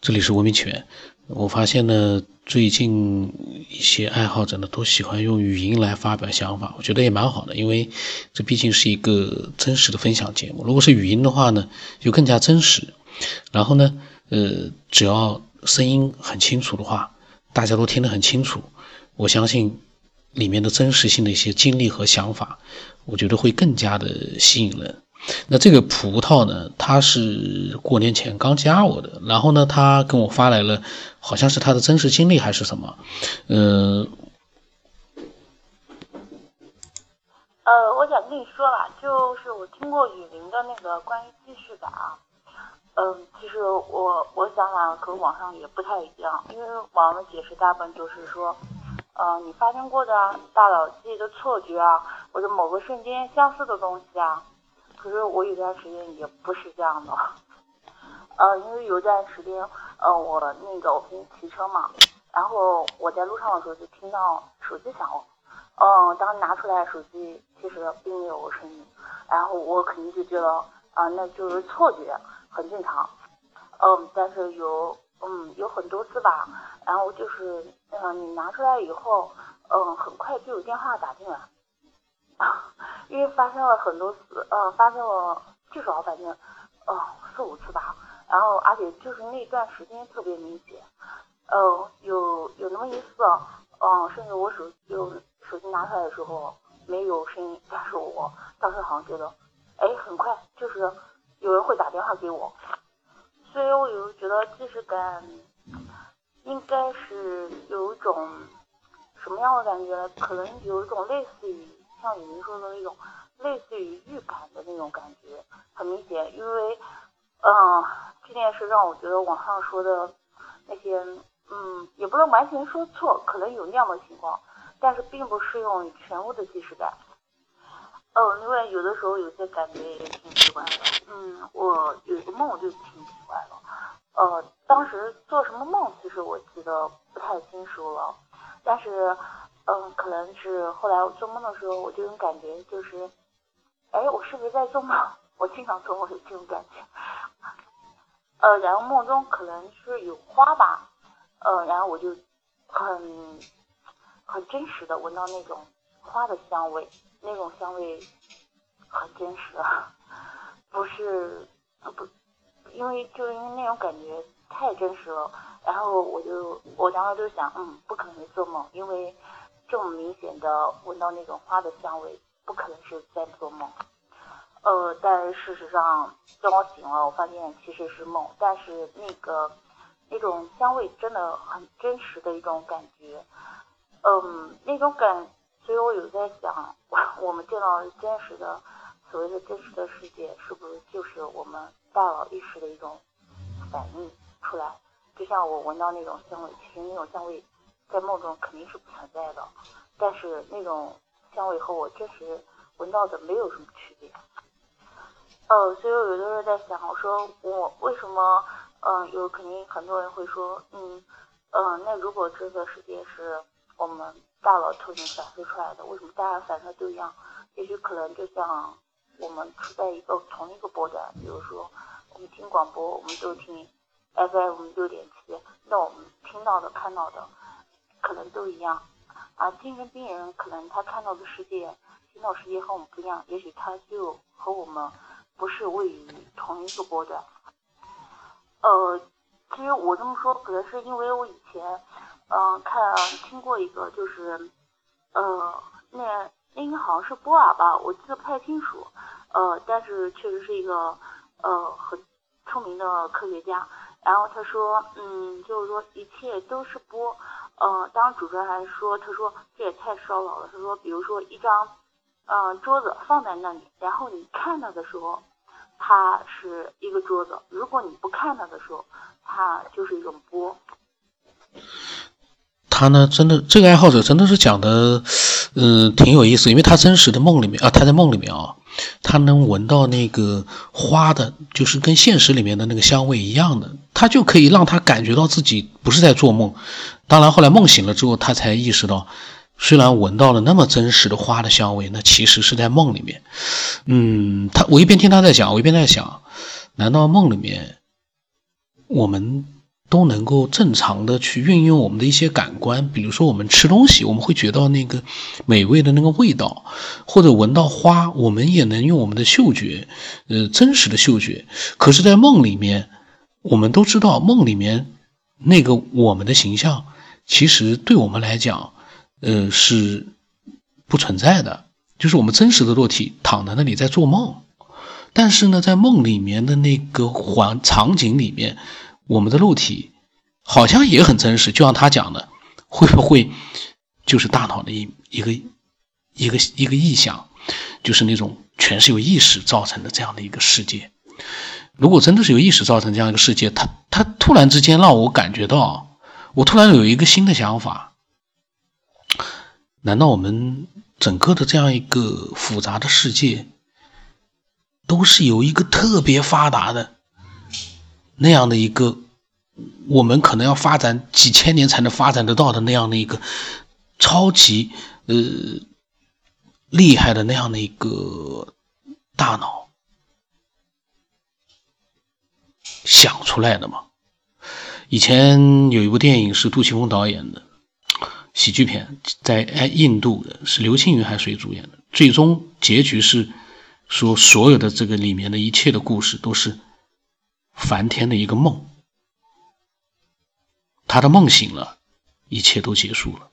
这里是文明起源。我发现呢，最近一些爱好者呢都喜欢用语音来发表想法，我觉得也蛮好的，因为这毕竟是一个真实的分享节目。如果是语音的话呢，就更加真实。然后呢，呃，只要声音很清楚的话，大家都听得很清楚，我相信里面的真实性的一些经历和想法，我觉得会更加的吸引人。那这个葡萄呢？他是过年前刚加我的，然后呢，他跟我发来了，好像是他的真实经历还是什么？嗯，呃，我想跟你说吧，就是我听过雨林的那个关于记事感啊，嗯，其实我我想法和网上也不太一样，因为网上的解释大部分就是说，呃，你发生过的大脑记忆的错觉啊，或者某个瞬间相似的东西啊。可是我有段时间也不是这样的，呃，因为有段时间，呃，我那个我平时骑车嘛，然后我在路上的时候就听到手机响了，嗯，当拿出来手机其实并没有声音，然后我肯定就觉得啊，那就是错觉，很正常，嗯，但是有嗯有很多次吧，然后就是嗯你拿出来以后，嗯，很快就有电话打进来。因为发生了很多次，呃，发生了至少反正，呃，四五次吧。然后而且就是那段时间特别明显，呃，有有那么一次，嗯，甚至我手就手机拿出来的时候没有声音，但是我当时好像觉得，哎，很快就是有人会打电话给我，所以我有时候觉得即使感应该是有一种什么样的感觉？可能有一种类似于。像你们说的那种类似于预感的那种感觉，很明显，因为，嗯，这件事让我觉得网上说的那些，嗯，也不能完全说错，可能有那样的情况，但是并不适用于全部的即视感。哦，另外有的时候有些感觉也挺奇怪的，嗯，我有一个梦就挺奇怪的，呃，当时做什么梦其实我记得不太清楚了，但是。嗯，可能是后来我做梦的时候，我这种感觉就是，哎，我是不是在做梦？我经常做梦有这种感觉。呃，然后梦中可能是有花吧，呃，然后我就很很真实的闻到那种花的香味，那种香味很真实，不是不，因为就是因为那种感觉太真实了，然后我就我当时就想，嗯，不可能做梦，因为。这么明显的闻到那种花的香味，不可能是在做梦。呃，但事实上，当我醒了，我发现其实是梦。但是那个那种香味真的很真实的一种感觉，嗯，那种感，所以我有在想，我们见到真实的所谓的真实的世界，是不是就是我们大脑意识的一种反应出来？就像我闻到那种香味，其实那种香味。在梦中肯定是不存在的，但是那种香味和我真实闻到的没有什么区别。呃，所以我有的时候在想，我说我为什么，嗯，有肯定很多人会说，嗯，嗯，那如果这个世界是我们大脑投影反射出来的，为什么大家反射都一样？也许可能就像我们处在一个同一个波段，比如说我们听广播，我们都听 FM 六点七，那我们听到的、看到的。可能都一样，啊，精神病人可能他看到的世界、听到世界和我们不一样，也许他就和我们不是位于同一个波段。呃，其实我这么说，可能是因为我以前，嗯，看听过一个，就是，呃，那那应该好像是波尔吧，我记得不太清楚，呃，但是确实是一个，呃，很出名的科学家。然后他说，嗯，就是说一切都是波。嗯，当主持人还说，他说这也太烧脑了。他说，比如说一张，嗯，桌子放在那里，然后你看它的时候，它是一个桌子；如果你不看它的时候，它就是一种波。他呢，真的这个爱好者真的是讲的，嗯，挺有意思，因为他真实的梦里面啊，他在梦里面啊。他能闻到那个花的，就是跟现实里面的那个香味一样的，他就可以让他感觉到自己不是在做梦。当然，后来梦醒了之后，他才意识到，虽然闻到了那么真实的花的香味，那其实是在梦里面。嗯，他我一边听他在讲，我一边在想，难道梦里面我们都能够正常的去运用我们的一些感官，比如说我们吃东西，我们会觉到那个美味的那个味道，或者闻到花，我们也能用我们的嗅觉，呃，真实的嗅觉。可是，在梦里面，我们都知道，梦里面那个我们的形象，其实对我们来讲，呃，是不存在的，就是我们真实的肉体躺在那里在做梦。但是呢，在梦里面的那个环场景里面。我们的肉体好像也很真实，就像他讲的，会不会就是大脑的一一个一个一个意象，就是那种全是由意识造成的这样的一个世界？如果真的是由意识造成这样一个世界，他他突然之间让我感觉到，我突然有一个新的想法：难道我们整个的这样一个复杂的世界，都是由一个特别发达的？那样的一个，我们可能要发展几千年才能发展得到的那样的一个超级呃厉害的那样的一个大脑想出来的嘛？以前有一部电影是杜琪峰导演的喜剧片，在哎印度的，是刘青云还是谁主演的？最终结局是说所有的这个里面的一切的故事都是。梵天的一个梦，他的梦醒了，一切都结束了。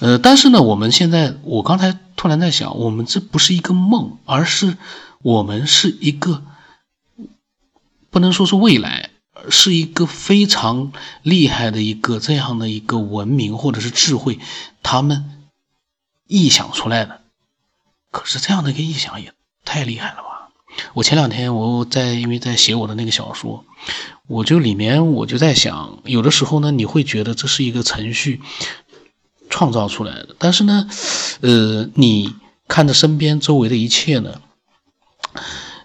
呃，但是呢，我们现在，我刚才突然在想，我们这不是一个梦，而是我们是一个，不能说是未来，而是一个非常厉害的一个这样的一个文明或者是智慧，他们臆想出来的。可是这样的一个臆想也太厉害了吧！我前两天我在因为在写我的那个小说，我就里面我就在想，有的时候呢，你会觉得这是一个程序创造出来的，但是呢，呃，你看着身边周围的一切呢，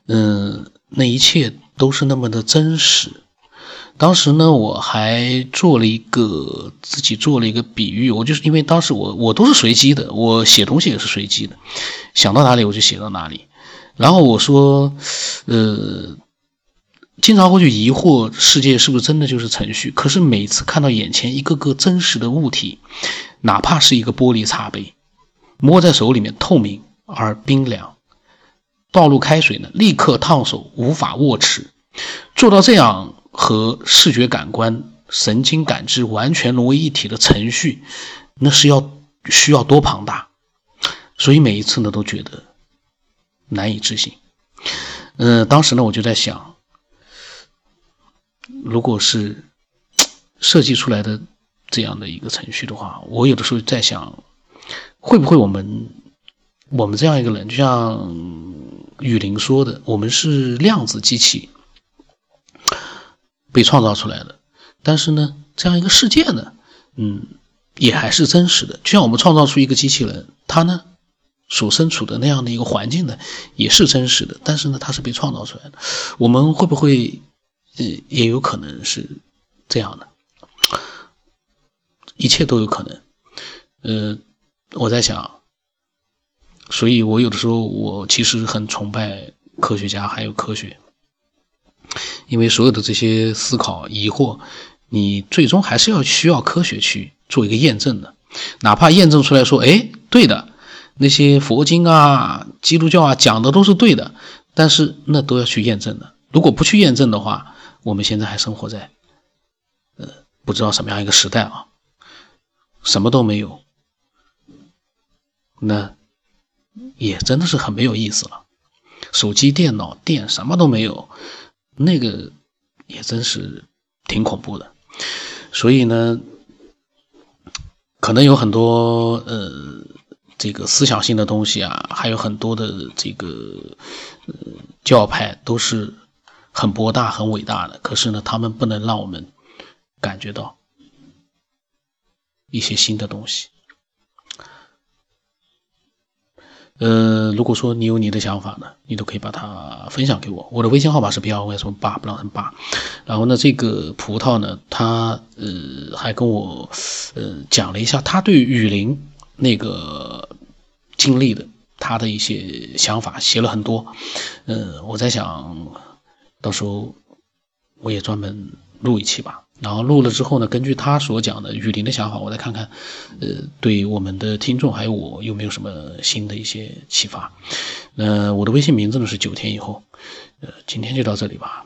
嗯，那一切都是那么的真实。当时呢，我还做了一个自己做了一个比喻，我就是因为当时我我都是随机的，我写东西也是随机的，想到哪里我就写到哪里。然后我说，呃，经常会去疑惑世界是不是真的就是程序。可是每次看到眼前一个个真实的物体，哪怕是一个玻璃茶杯，摸在手里面透明而冰凉，倒入开水呢，立刻烫手，无法握持。做到这样和视觉感官、神经感知完全融为一体的程序，那是要需要多庞大。所以每一次呢，都觉得。难以置信，嗯，当时呢，我就在想，如果是设计出来的这样的一个程序的话，我有的时候在想，会不会我们我们这样一个人，就像雨林说的，我们是量子机器被创造出来的，但是呢，这样一个世界呢，嗯，也还是真实的，就像我们创造出一个机器人，它呢。所身处的那样的一个环境呢，也是真实的，但是呢，它是被创造出来的。我们会不会，呃，也有可能是这样的？一切都有可能。呃，我在想，所以我有的时候我其实很崇拜科学家还有科学，因为所有的这些思考疑惑，你最终还是要需要科学去做一个验证的，哪怕验证出来说，哎，对的。那些佛经啊、基督教啊讲的都是对的，但是那都要去验证的。如果不去验证的话，我们现在还生活在呃不知道什么样一个时代啊，什么都没有，那也真的是很没有意思了。手机、电脑、电什么都没有，那个也真是挺恐怖的。所以呢，可能有很多呃。这个思想性的东西啊，还有很多的这个呃教派都是很博大、很伟大的。可是呢，他们不能让我们感觉到一些新的东西。呃，如果说你有你的想法呢，你都可以把它分享给我。我的微信号码是 b l 什么八不让人八。然后呢，这个葡萄呢，他呃还跟我呃讲了一下他对雨林。那个经历的他的一些想法写了很多，嗯，我在想到时候我也专门录一期吧。然后录了之后呢，根据他所讲的雨林的想法，我再看看，呃，对我们的听众还有我有没有什么新的一些启发。那我的微信名字呢是九天以后，呃，今天就到这里吧。